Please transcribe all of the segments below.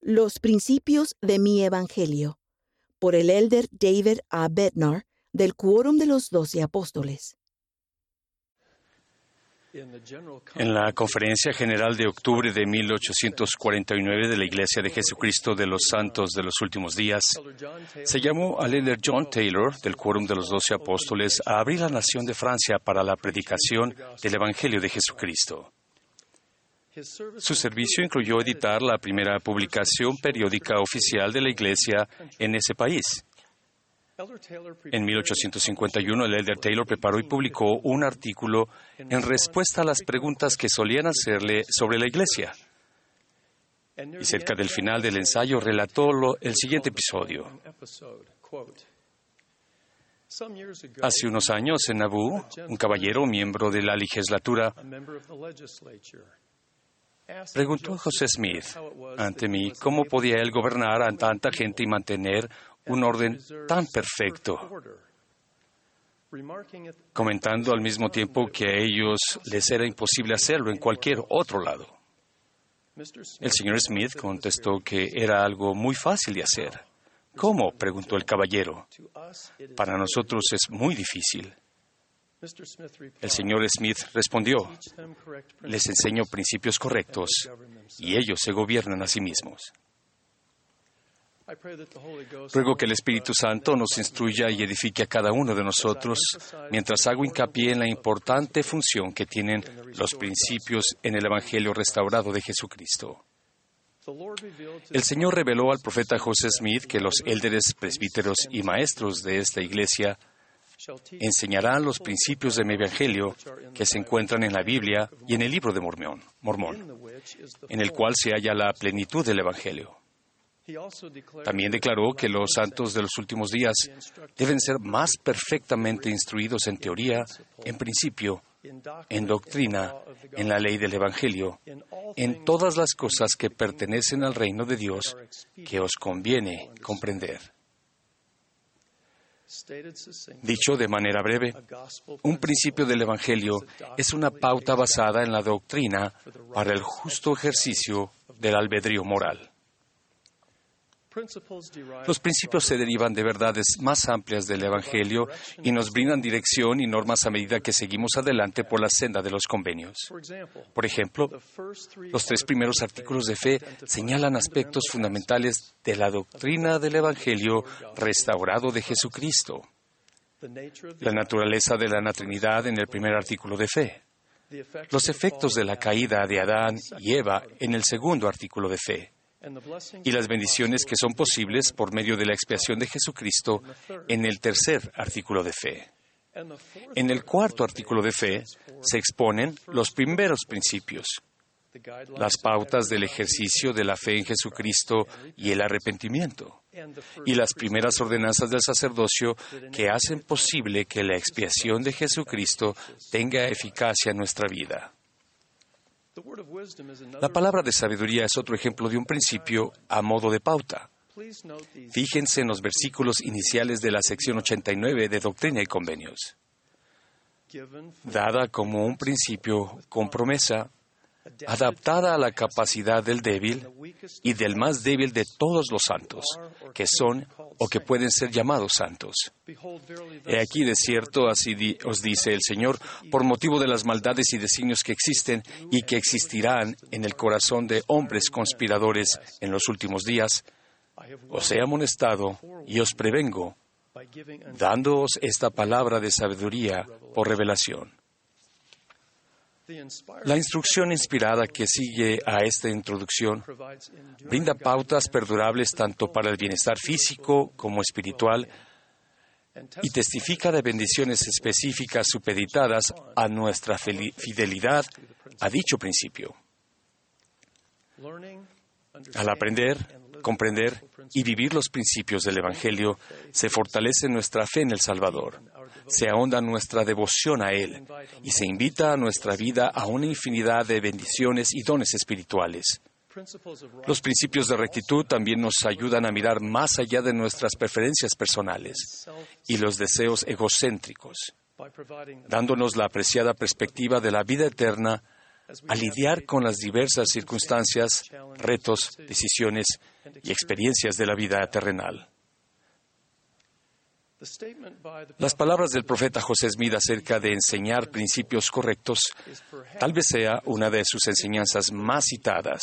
Los principios de mi Evangelio, por el elder David A. Bednar, del Quórum de los Doce Apóstoles. En la Conferencia General de octubre de 1849 de la Iglesia de Jesucristo de los Santos de los Últimos Días, se llamó al elder John Taylor del Quórum de los Doce Apóstoles a abrir la nación de Francia para la predicación del Evangelio de Jesucristo. Su servicio incluyó editar la primera publicación periódica oficial de la Iglesia en ese país. En 1851, el elder Taylor preparó y publicó un artículo en respuesta a las preguntas que solían hacerle sobre la Iglesia. Y cerca del final del ensayo relató lo, el siguiente episodio. Hace unos años en Nabú, un caballero, miembro de la legislatura, preguntó a José Smith ante mí cómo podía él gobernar a tanta gente y mantener un orden tan perfecto, comentando al mismo tiempo que a ellos les era imposible hacerlo en cualquier otro lado. El señor Smith contestó que era algo muy fácil de hacer. ¿Cómo? preguntó el caballero. Para nosotros es muy difícil. El señor Smith respondió, les enseño principios correctos y ellos se gobiernan a sí mismos. Ruego que el Espíritu Santo nos instruya y edifique a cada uno de nosotros mientras hago hincapié en la importante función que tienen los principios en el Evangelio restaurado de Jesucristo. El Señor reveló al profeta José Smith que los élderes, presbíteros y maestros de esta iglesia enseñarán los principios de mi Evangelio que se encuentran en la Biblia y en el libro de Mormón, Mormón en el cual se halla la plenitud del Evangelio. También declaró que los santos de los últimos días deben ser más perfectamente instruidos en teoría, en principio, en doctrina, en la ley del Evangelio, en todas las cosas que pertenecen al reino de Dios que os conviene comprender. Dicho de manera breve, un principio del Evangelio es una pauta basada en la doctrina para el justo ejercicio del albedrío moral. Los principios se derivan de verdades más amplias del Evangelio y nos brindan dirección y normas a medida que seguimos adelante por la senda de los convenios. Por ejemplo, los tres primeros artículos de fe señalan aspectos fundamentales de la doctrina del Evangelio restaurado de Jesucristo. La naturaleza de la Trinidad en el primer artículo de fe. Los efectos de la caída de Adán y Eva en el segundo artículo de fe y las bendiciones que son posibles por medio de la expiación de Jesucristo en el tercer artículo de fe. En el cuarto artículo de fe se exponen los primeros principios, las pautas del ejercicio de la fe en Jesucristo y el arrepentimiento, y las primeras ordenanzas del sacerdocio que hacen posible que la expiación de Jesucristo tenga eficacia en nuestra vida. La palabra de sabiduría es otro ejemplo de un principio a modo de pauta. Fíjense en los versículos iniciales de la sección 89 de Doctrina y Convenios. Dada como un principio con promesa, adaptada a la capacidad del débil y del más débil de todos los santos, que son o que pueden ser llamados santos. He aquí de cierto, así os dice el Señor, por motivo de las maldades y designios que existen y que existirán en el corazón de hombres conspiradores en los últimos días, os he amonestado y os prevengo, dándoos esta palabra de sabiduría por revelación. La instrucción inspirada que sigue a esta introducción brinda pautas perdurables tanto para el bienestar físico como espiritual y testifica de bendiciones específicas supeditadas a nuestra fidelidad a dicho principio. Al aprender, comprender y vivir los principios del Evangelio, se fortalece nuestra fe en el Salvador, se ahonda nuestra devoción a Él y se invita a nuestra vida a una infinidad de bendiciones y dones espirituales. Los principios de rectitud también nos ayudan a mirar más allá de nuestras preferencias personales y los deseos egocéntricos, dándonos la apreciada perspectiva de la vida eterna a lidiar con las diversas circunstancias, retos, decisiones y experiencias de la vida terrenal. Las palabras del profeta José Smith acerca de enseñar principios correctos tal vez sea una de sus enseñanzas más citadas.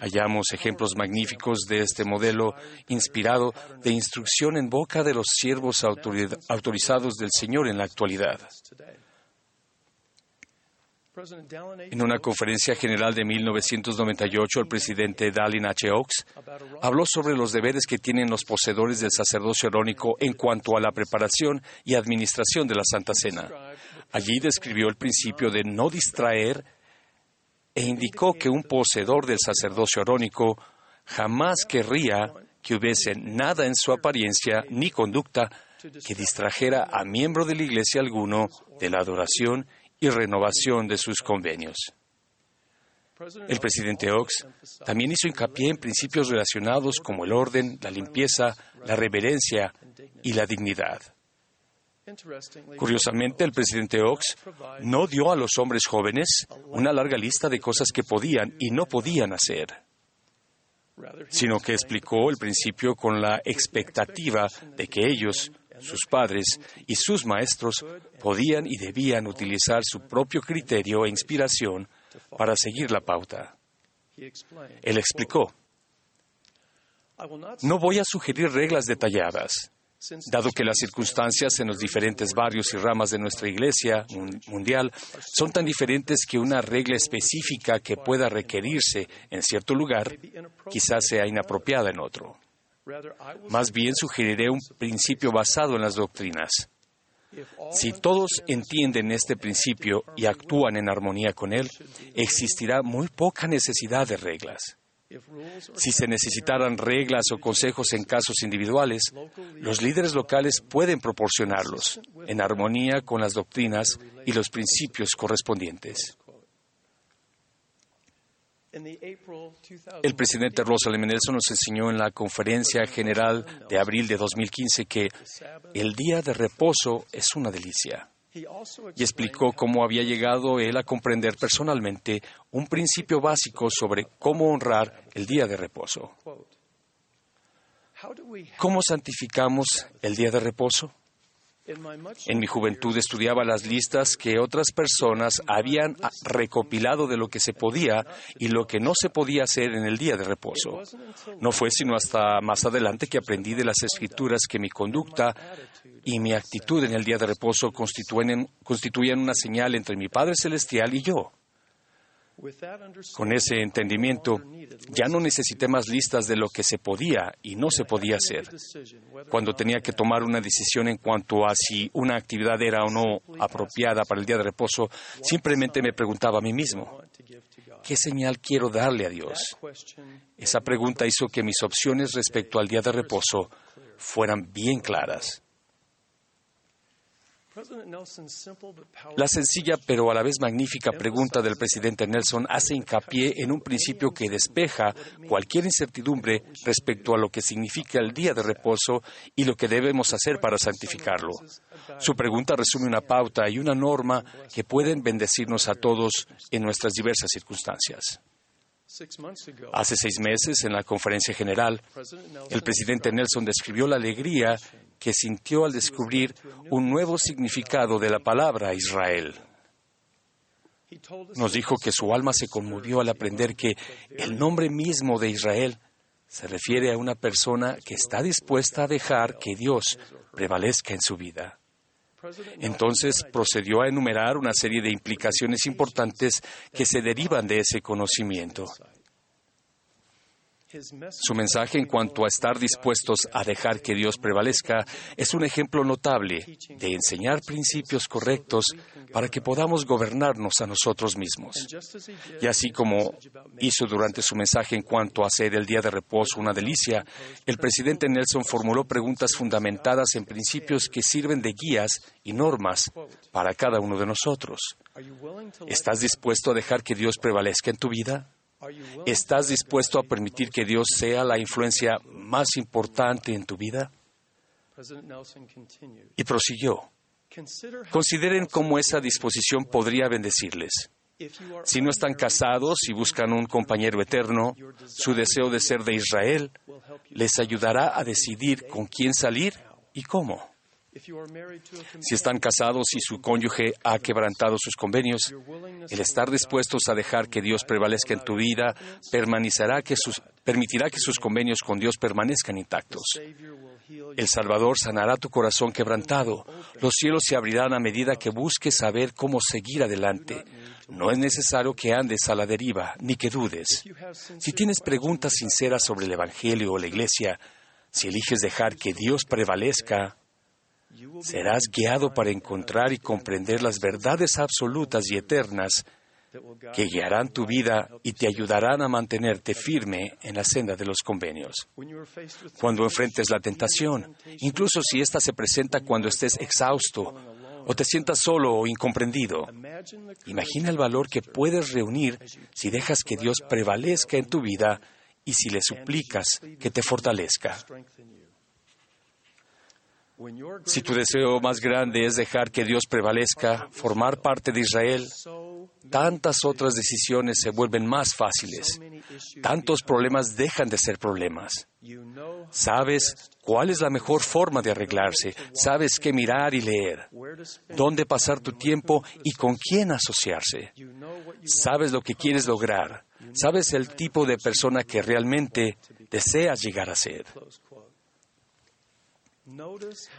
Hallamos ejemplos magníficos de este modelo inspirado de instrucción en boca de los siervos autorizados del Señor en la actualidad. En una conferencia general de 1998, el presidente Dallin H. Oaks habló sobre los deberes que tienen los poseedores del sacerdocio arónico en cuanto a la preparación y administración de la Santa Cena. Allí describió el principio de no distraer e indicó que un poseedor del sacerdocio arónico jamás querría que hubiese nada en su apariencia ni conducta que distrajera a miembro de la iglesia alguno de la adoración y renovación de sus convenios. El presidente Oaks también hizo hincapié en principios relacionados como el orden, la limpieza, la reverencia y la dignidad. Curiosamente, el presidente Oaks no dio a los hombres jóvenes una larga lista de cosas que podían y no podían hacer, sino que explicó el principio con la expectativa de que ellos, sus padres y sus maestros podían y debían utilizar su propio criterio e inspiración para seguir la pauta. Él explicó, no voy a sugerir reglas detalladas dado que las circunstancias en los diferentes barrios y ramas de nuestra Iglesia mundial son tan diferentes que una regla específica que pueda requerirse en cierto lugar quizás sea inapropiada en otro. Más bien sugeriré un principio basado en las doctrinas. Si todos entienden este principio y actúan en armonía con él, existirá muy poca necesidad de reglas. Si se necesitaran reglas o consejos en casos individuales, los líderes locales pueden proporcionarlos en armonía con las doctrinas y los principios correspondientes. El presidente Russell M. Nelson nos enseñó en la conferencia general de abril de 2015 que el día de reposo es una delicia y explicó cómo había llegado él a comprender personalmente un principio básico sobre cómo honrar el día de reposo. ¿Cómo santificamos el día de reposo? En mi juventud estudiaba las listas que otras personas habían recopilado de lo que se podía y lo que no se podía hacer en el día de reposo. No fue sino hasta más adelante que aprendí de las escrituras que mi conducta y mi actitud en el día de reposo constituían, constituían una señal entre mi Padre Celestial y yo. Con ese entendimiento, ya no necesité más listas de lo que se podía y no se podía hacer. Cuando tenía que tomar una decisión en cuanto a si una actividad era o no apropiada para el día de reposo, simplemente me preguntaba a mí mismo, ¿qué señal quiero darle a Dios? Esa pregunta hizo que mis opciones respecto al día de reposo fueran bien claras. La sencilla pero a la vez magnífica pregunta del presidente Nelson hace hincapié en un principio que despeja cualquier incertidumbre respecto a lo que significa el día de reposo y lo que debemos hacer para santificarlo. Su pregunta resume una pauta y una norma que pueden bendecirnos a todos en nuestras diversas circunstancias. Hace seis meses, en la conferencia general, el presidente Nelson describió la alegría que sintió al descubrir un nuevo significado de la palabra Israel. Nos dijo que su alma se conmovió al aprender que el nombre mismo de Israel se refiere a una persona que está dispuesta a dejar que Dios prevalezca en su vida. Entonces procedió a enumerar una serie de implicaciones importantes que se derivan de ese conocimiento. Su mensaje en cuanto a estar dispuestos a dejar que Dios prevalezca es un ejemplo notable de enseñar principios correctos para que podamos gobernarnos a nosotros mismos. Y así como hizo durante su mensaje en cuanto a hacer el día de reposo una delicia, el presidente Nelson formuló preguntas fundamentadas en principios que sirven de guías y normas para cada uno de nosotros. ¿Estás dispuesto a dejar que Dios prevalezca en tu vida? ¿Estás dispuesto a permitir que Dios sea la influencia más importante en tu vida? Y prosiguió. Consideren cómo esa disposición podría bendecirles. Si no están casados y buscan un compañero eterno, su deseo de ser de Israel les ayudará a decidir con quién salir y cómo. Si están casados y su cónyuge ha quebrantado sus convenios, el estar dispuestos a dejar que Dios prevalezca en tu vida permanecerá que sus, permitirá que sus convenios con Dios permanezcan intactos. El Salvador sanará tu corazón quebrantado. Los cielos se abrirán a medida que busques saber cómo seguir adelante. No es necesario que andes a la deriva, ni que dudes. Si tienes preguntas sinceras sobre el Evangelio o la Iglesia, si eliges dejar que Dios prevalezca, serás guiado para encontrar y comprender las verdades absolutas y eternas que guiarán tu vida y te ayudarán a mantenerte firme en la senda de los convenios. Cuando enfrentes la tentación, incluso si ésta se presenta cuando estés exhausto o te sientas solo o incomprendido, imagina el valor que puedes reunir si dejas que Dios prevalezca en tu vida y si le suplicas que te fortalezca. Si tu deseo más grande es dejar que Dios prevalezca, formar parte de Israel, tantas otras decisiones se vuelven más fáciles. Tantos problemas dejan de ser problemas. Sabes cuál es la mejor forma de arreglarse. Sabes qué mirar y leer. Dónde pasar tu tiempo y con quién asociarse. Sabes lo que quieres lograr. Sabes el tipo de persona que realmente deseas llegar a ser.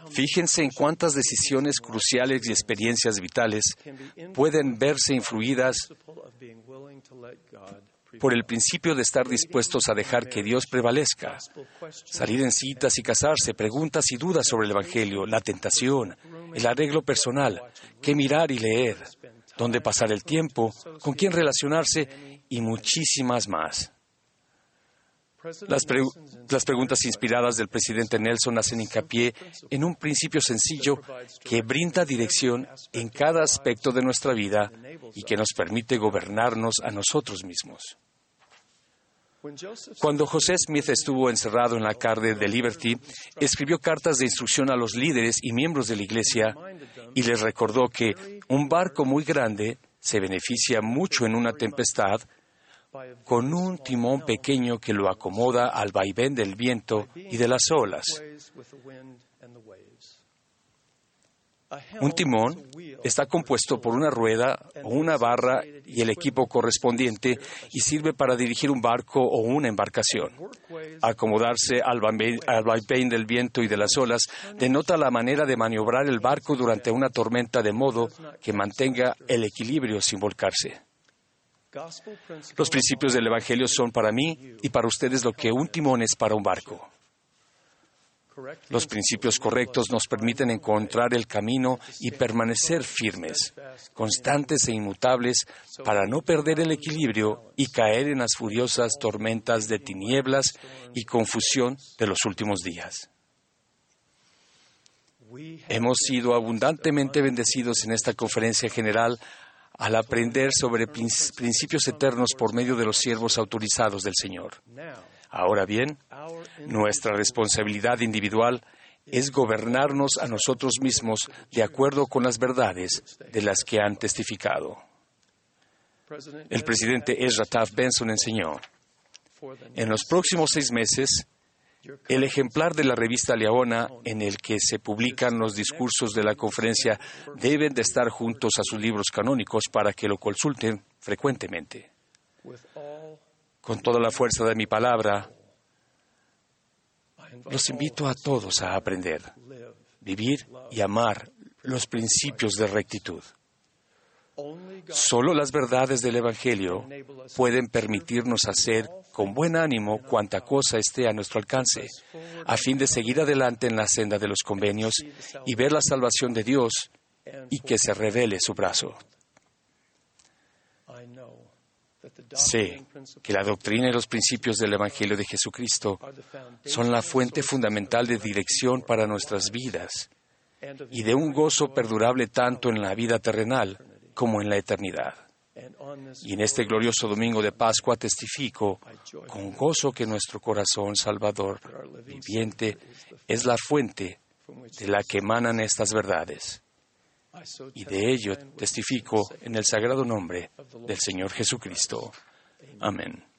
Fíjense en cuántas decisiones cruciales y experiencias vitales pueden verse influidas por el principio de estar dispuestos a dejar que Dios prevalezca. Salir en citas y casarse, preguntas y dudas sobre el Evangelio, la tentación, el arreglo personal, qué mirar y leer, dónde pasar el tiempo, con quién relacionarse y muchísimas más. Las, preguntas inspiradas del presidente Nelson hacen hincapié en un principio sencillo que brinda dirección en cada aspecto de nuestra vida y que nos permite gobernarnos a nosotros mismos. Cuando José Smith estuvo encerrado en la cárcel de Liberty, escribió cartas de instrucción a los líderes y miembros de la Iglesia y les recordó que un barco muy grande se beneficia mucho en una tempestad con un timón pequeño que lo acomoda al vaivén del viento y de las olas. Un timón está compuesto por una rueda o una barra y el equipo correspondiente y sirve para dirigir un barco o una embarcación. Acomodarse al vaivén del viento y de las olas denota la manera de maniobrar el barco durante una tormenta de modo que mantenga el equilibrio sin volcarse. Los principios del Evangelio son para mí y para ustedes lo que un timón es para un barco. Los principios correctos nos permiten encontrar el camino y permanecer firmes, constantes e inmutables para no perder el equilibrio y caer en las furiosas tormentas de tinieblas y confusión de los últimos días. Hemos sido abundantemente bendecidos en esta conferencia general al aprender sobre principios eternos por medio de los siervos autorizados del Señor. Ahora bien, nuestra responsabilidad individual es gobernarnos a nosotros mismos de acuerdo con las verdades de las que han testificado. El presidente Ezra Taft Benson enseñó, en los próximos seis meses, el ejemplar de la revista Leona en el que se publican los discursos de la conferencia deben de estar juntos a sus libros canónicos para que lo consulten frecuentemente. Con toda la fuerza de mi palabra, los invito a todos a aprender, vivir y amar los principios de rectitud. Solo las verdades del Evangelio pueden permitirnos hacer con buen ánimo cuanta cosa esté a nuestro alcance, a fin de seguir adelante en la senda de los convenios y ver la salvación de Dios y que se revele su brazo. Sé que la doctrina y los principios del Evangelio de Jesucristo son la fuente fundamental de dirección para nuestras vidas y de un gozo perdurable tanto en la vida terrenal como en la eternidad. Y en este glorioso domingo de Pascua testifico con gozo que nuestro corazón salvador viviente es la fuente de la que emanan estas verdades. y de ello testifico en el sagrado nombre del Señor Jesucristo. Amén.